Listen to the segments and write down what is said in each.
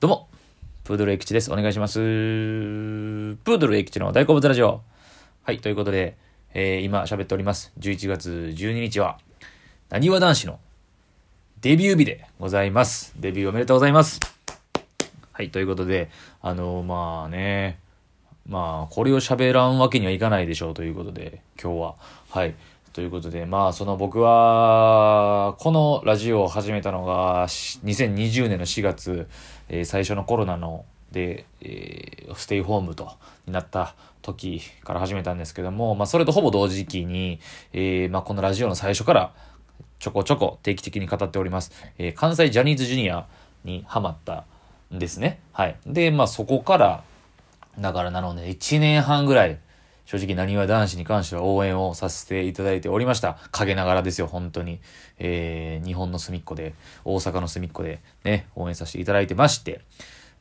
どうも、プードル駅地です。お願いします。プードル駅地の大好物ラジオ。はい、ということで、えー、今喋っております。11月12日は、なにわ男子のデビュー日でございます。デビューおめでとうございます。はい、ということで、あのまあね、まあ、これを喋らんわけにはいかないでしょうということで、今日は。はい。ということで、まあ、その僕は、このラジオを始めたのが、2020年の4月、えー最初のコロナの、で、えーステイホームと、になった時から始めたんですけども、まあ、それとほぼ同時期に、えーまあ、このラジオの最初から、ちょこちょこ定期的に語っております。えー関西ジャニーズジュニアにハマったんですね。はい。で、まあ、そこから、だからなので、1年半ぐらい、正直なにわ男子に関しては応援をさせていただいておりました。陰ながらですよ、本当に。えー、日本の隅っこで、大阪の隅っこでね、応援させていただいてまして。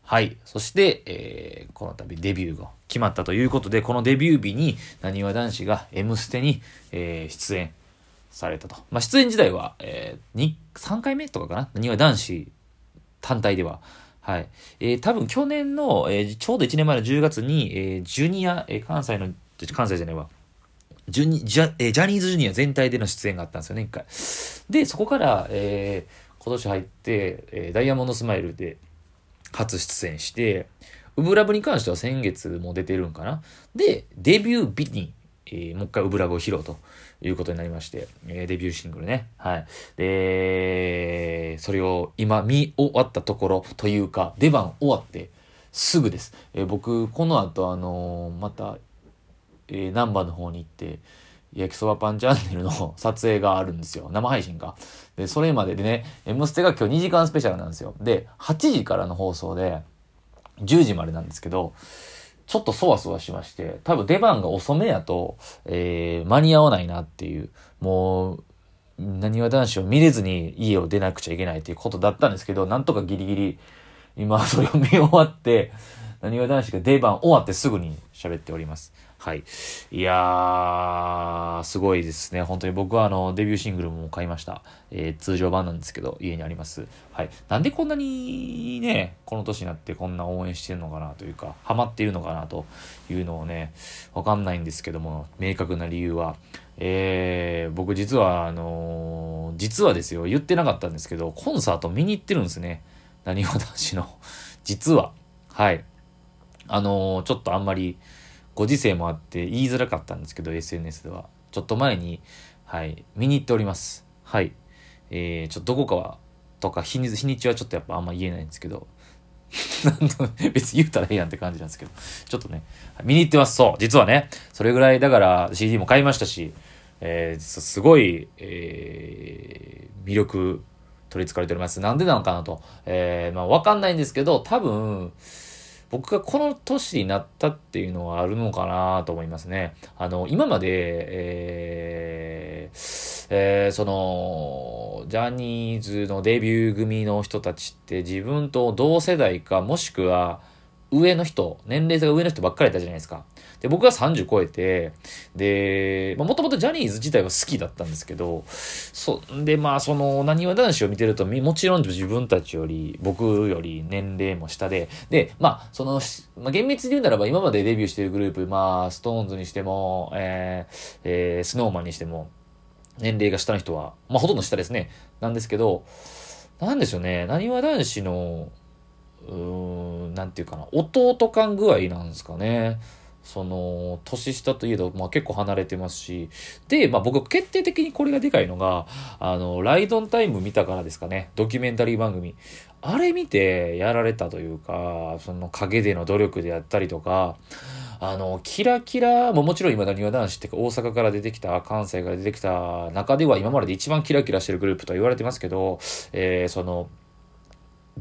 はい。そして、えー、この度デビューが決まったということで、このデビュー日に、なにわ男子が M ステに、えー、出演されたと。まあ、出演時代は、えー、3回目とかかな？なにわ男子単体では。はい。えー、多分去年の、えーちょうど1年前の10月に、えージュニア、えー関西の、関西じゃないわ。ジュニジャ,、えージャニーズジュニア全体での出演があったんですよね、一回。で、そこから、えー今年入って、えーダイヤモンドスマイルで初出演して、ウブラブに関しては先月も出てるんかな。で、デビュー日に、えーもう一回ウブラブを披露ということになりまして、えーデビューシングルね。はい。で、それを今見終わったところというか、出番終わってすぐです。えー僕、この後、あのーまた、えー、難波の方に行って、焼きそばパンチャンネルの 撮影があるんですよ。生配信か。で、それまででね、M ステが今日2時間スペシャルなんですよ。で、8時からの放送で、10時までなんですけど、ちょっとそわそわしまして、多分出番が遅めやと、えー間に合わないなっていう、もう、なにわ男子を見れずに家を出なくちゃいけないっていうことだったんですけど、なんとかギリギリ、今それを見終わって、なにわ男子が出番終わってすぐに喋っております。はい。いやー、すごいですね。本当に僕はあの、デビューシングルも買いました。えー通常版なんですけど、家にあります。はい。なんでこんなにね、この年になってこんな応援してるのかなというか、ハマっているのかなというのをね、わかんないんですけども、明確な理由は。えー、僕実はあのー実はですよ、言ってなかったんですけど、コンサート見に行ってるんですね。なにわ男子の。実は。はい。あのーちょっとあんまりご時世もあって言いづらかったんですけど SNS では。ちょっと前にはい見に行っております。はい。えー、ちょっとどこかはとか日に日にちはちょっとやっぱあんま言えないんですけど。別に言うたらええやんって感じなんですけど。ちょっとね見に行ってます。そう実はね。それぐらいだから CD も買いましたしえー、すごい、えー魅力取り憑かれております。なんでなのかなと。えー、まあわかんないんですけど多分僕がこの年になったっていうのはあるのかなと思いますね。あの、今まで、えーえーその、ジャニーズのデビュー組の人たちって自分と同世代か、もしくは上の人、年齢差が上の人ばっかりだったじゃないですか。で、僕が30超えて、で、もともとジャニーズ自体は好きだったんですけど、そ、で、まあ、その、なにわ男子を見てると、もちろん自分たちより、僕より年齢も下で、で、まあ、その、まあ、厳密に言うならば、今までデビューしているグループ、まあ、ストーンズにしても、えー、えー、スノーマンにしても、年齢が下の人は、まあ、ほとんど下ですね。なんですけど、なんでしょうね、なにわ男子の、うーん、なんていうかな、弟感具合なんですかね。その、年下といえど、まあ結構離れてますし。で、まあ僕決定的にこれがでかいのが、あの、ライドンタイム見たからですかね。ドキュメンタリー番組。あれ見てやられたというか、その陰での努力であったりとか、あの、キラキラももちろん今、なにわ男子って大阪から出てきた、関西から出てきた中では今までで一番キラキラしてるグループと言われてますけど、えーその、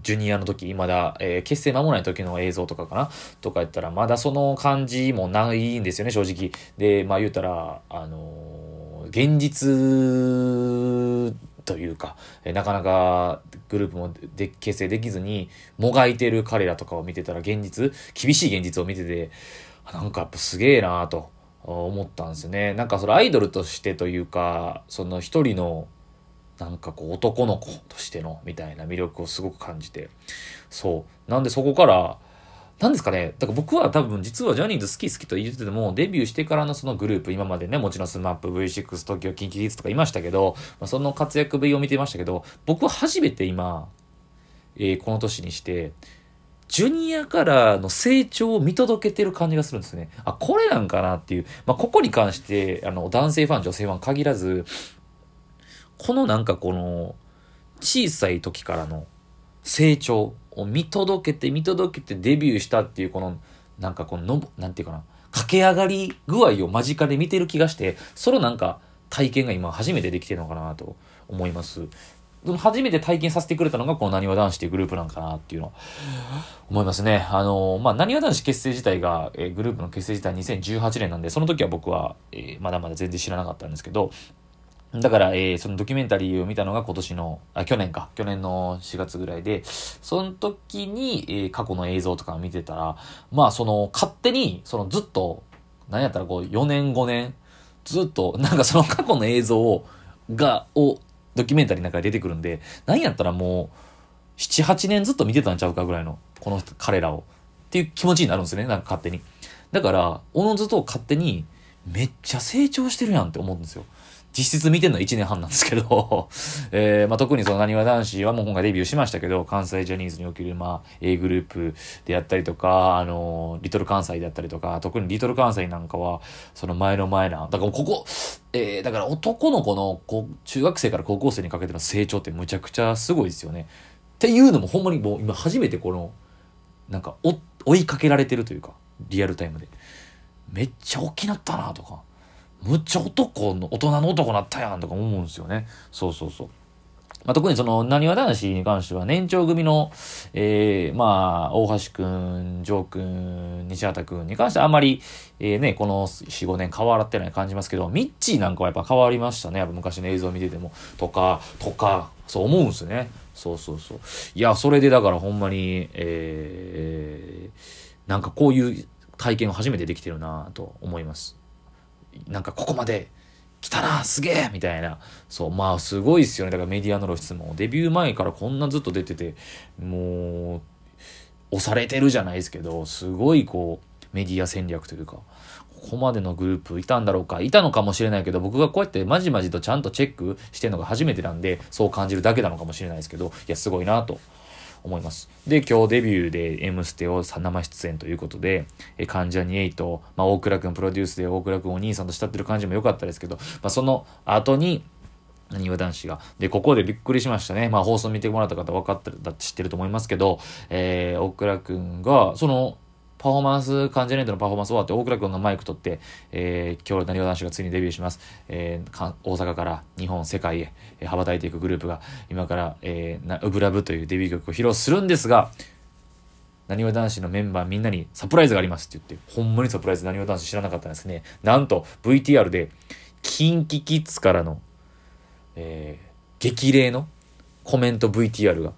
ジュニアの時、まだ、えー結成間もない時の映像とかかな？とか言ったら、まだその感じもないんですよね、正直。で、まあ言うたら、あのー現実というか、えなかなかグループもで結成できずに、もがいてる彼らとかを見てたら、現実、厳しい現実を見てて、あなんかやっぱすげえなと思ったんですよね。なんかそれアイドルとしてというか、その一人の、なんかこう男の子としてのみたいな魅力をすごく感じて。そう。なんでそこから、なんですかね。だから僕は多分実はジャニーズ好き好きと言ってても、デビューしてからのそのグループ、今までね、もちろんスマップ、V6、TOKIO、キンキキッズとかいましたけど、まあ、その活躍ぶりを見てましたけど、僕は初めて今、えー、この年にして、ジュニアからの成長を見届けてる感じがするんですね。あ、これなんかなっていう。まあ、ここに関して、あの、男性ファン、女性ファン限らず、このなんかこの、小さい時からの成長を見届けて見届けてデビューしたっていうこの、なんかこのの、なんていうかな、駆け上がり具合を間近で見てる気がして、そのなんか体験が今初めてできてるのかなと思います。初めて体験させてくれたのがこのなにわ男子っていうグループなんかなっていうのは思いますね。あの、まあ、なにわ男子結成自体が、えー、グループの結成自体2018年なんで、その時は僕は、えー、まだまだ全然知らなかったんですけど、だから、えー、そのドキュメンタリーを見たのが今年の、あ、去年か。去年の4月ぐらいで、その時に、えー、過去の映像とか見てたら、まあ、その、勝手に、そのずっと、何やったらこう、4年5年、ずっと、なんかその過去の映像を、が、を、ドキュメンタリーの中で出てくるんで、何やったらもう、7、8年ずっと見てたんちゃうかぐらいの、この彼らを。っていう気持ちになるんですね、なんか勝手に。だから、おのずと勝手に、めっちゃ成長してるやんって思うんですよ。実質見てるのは1年半なんですけど えー、まあ、特にそのなにわ男子はもう今回デビューしましたけど、関西ジャニーズにおける、まあ、A グループであったりとか、あの、リトル関西であったりとか、特にリトル関西なんかは、その前の前な、だからここ、えー、だから男の子のこ中学生から高校生にかけての成長ってむちゃくちゃすごいですよね。っていうのもほんまにもう今初めてこの、なんか追いかけられてるというか、リアルタイムで。めっちゃ大きなったなとか。むっちゃ男の、大人の男なったやんとか思うんですよね。そうそうそう。まあ、特にその、なにわ男子に関しては、年長組の、えー、まあ、大橋くん、ジョーくん、西畑くんに関してはあんまり、えー、ね、この4、5年変わらってない感じますけど、ミッチーなんかはやっぱ変わりましたね。やっぱ昔の映像見てても。とか、とか、そう思うんですね。そうそうそう。いや、それでだからほんまに、えー、なんかこういう体験を初めてできてるなと思います。なんかここまで来たなすげえみたいな。そう、まあすごいっすよね。だからメディアの露出も。デビュー前からこんなずっと出てて、もう、押されてるじゃないですけど、すごいこう、メディア戦略というか、ここまでのグループいたんだろうか、いたのかもしれないけど、僕がこうやってまじまじとちゃんとチェックしてるのが初めてなんで、そう感じるだけなのかもしれないですけど、いや、すごいなと思います。で、今日デビューで M ステを生出演ということで、え関ジャニ∞、まあ、大倉くんプロデュースで大倉くんお兄さんと慕ってる感じも良かったですけど、まあ、その後に、なにわ男子が。で、ここでびっくりしましたね。まあ放送見てもらった方分かってる、だって知ってると思いますけど、えー、大倉くんが、その、パフォーマンス、関ジャニ∞のパフォーマンス終わって、大倉君がマイク取って、えー、今日、なにわ男子がついにデビューします。えー、大阪から日本、世界へ、えー、羽ばたいていくグループが、今から、えー、な、ウブラブというデビュー曲を披露するんですが、なにわ男子のメンバーみんなにサプライズがありますって言って、ほんまにサプライズなにわ男子知らなかったんですね。なんと、VTR で、キンキキッズからの、えー、激励のコメント VTR が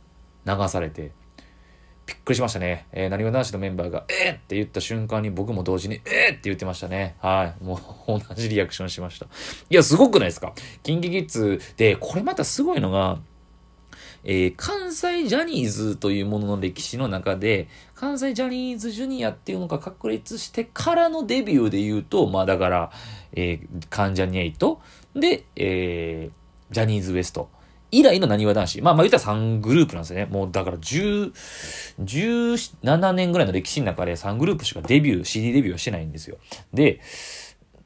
流されて、びっくりしましたね。えー、なにわ男子のメンバーが、えー、って言った瞬間に僕も同時に、えー、って言ってましたね。はい。もう、同じリアクションしました。いや、すごくないですか？キンキキッズで、これまたすごいのが、えー、関西ジャニーズというものの歴史の中で、関西ジャニーズジュニアっていうのが確立してからのデビューで言うと、まあだから、えー、関ジャニエイトで、えー、ジャニーズ WEST。以来のなにわ男子。まあまあ言ったら3グループなんですよね。もうだから10、17年ぐらいの歴史の中で3グループしかデビュー、CD デビューはしてないんですよ。で、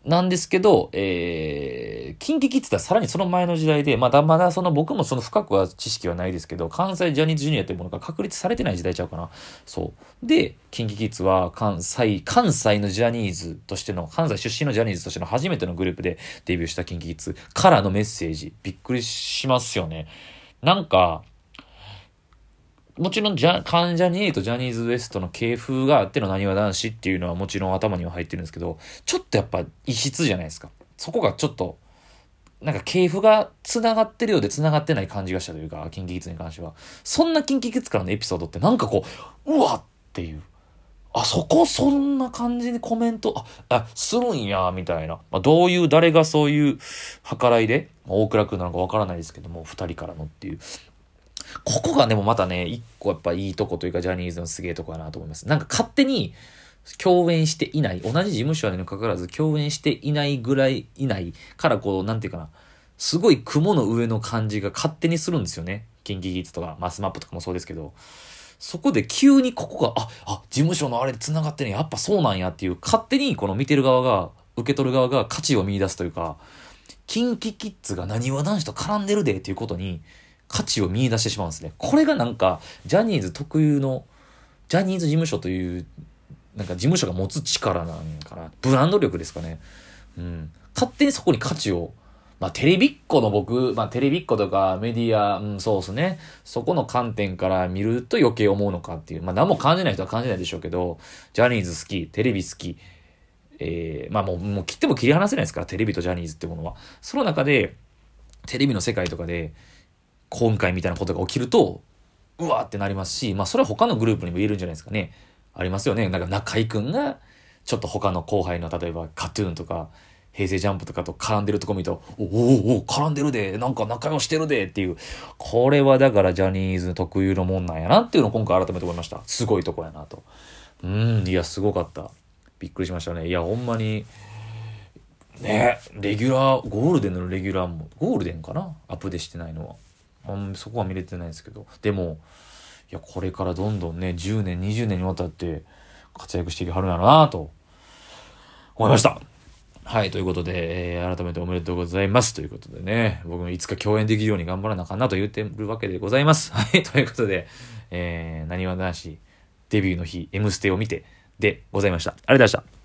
なんですけど、えー、キンキキッズってさらにその前の時代で、まだまだその僕もその深くは知識はないですけど、関西ジャニーズジュニアというものが確立されてない時代ちゃうかな。そう。で、キンキキッズは関西、関西のジャニーズとしての、関西出身のジャニーズとしての初めてのグループでデビューしたキンキキッズからのメッセージ、びっくりしますよね。なんか、もちろん、関ジャニエイとジャニーズ WEST の系風があってのなにわ男子っていうのはもちろん頭には入ってるんですけど、ちょっとやっぱ異質じゃないですか。そこがちょっと、なんか系譜が繋がってるようで繋がってない感じがしたというか、キンキキッズに関しては。そんなキンキキッズからのエピソードってなんかこう、うわっていう。あ、そこそんな感じにコメント、あ、あするんや、みたいな。まあ、どういう、誰がそういう計らいで、まあ、大倉君なのかわからないですけども、二人からのっていう。ここがでもまたね、一個やっぱいいとこというか、ジャニーズのすげえとこだなと思います。なんか勝手に、共演していない、同じ事務所にもかかわらず共演していないぐらいいないからこう、なんていうかな、すごい雲の上の感じが勝手にするんですよね。キンキキッズとか、マスマップとかもそうですけど。そこで急にここが、あ、あ、事務所のあれで繋がってね、やっぱそうなんやっていう、勝手にこの見てる側が、受け取る側が価値を見出すというか、キンキキッズが何わ男子と絡んでるでっていうことに価値を見出してしまうんですね。これがなんか、ジャニーズ特有の、ジャニーズ事務所という、なんか事務所が持つ力なんかな。ブランド力ですかね。うん。勝手にそこに価値をまあ、テレビっ子の僕、まあ、テレビっ子とかメディア、うん、そうですね。そこの観点から見ると余計思うのかっていう。まあ、何も感じない人は感じないでしょうけど、ジャニーズ好き、テレビ好き、えー、まあもう、もう切っても切り離せないですから、テレビとジャニーズってものは。その中で、テレビの世界とかで、今回みたいなことが起きると、うわーってなりますし、まあそれは他のグループにも言えるんじゃないですかね。ありますよね。なんか中居くんが、ちょっと他の後輩の、例えばカトゥーンとか、平成ジャンプとかと絡んでるとこ見ると、おおお絡んでるで、なんか仲良してるでっていう、これはだからジャニーズ特有のもんなんやなっていうのを今回改めて思いました。すごいとこやなと。うん、いや、すごかった。びっくりしましたね。いや、ほんまに、ね、レギュラー、ゴールデンのレギュラーも、ゴールデンかな？アップでしてないのは。うん、そこは見れてないですけど。でも、いや、これからどんどんね、10年、20年にわたって活躍していきはるんやろなと思いました。はい、ということで、えー、改めておめでとうございます。ということでね、僕もいつか共演できるように頑張らなあかんなと言ってるわけでございます。はい、ということで、えー、なにわ男子デビューの日、M ステを見てでございました。ありがとうございました。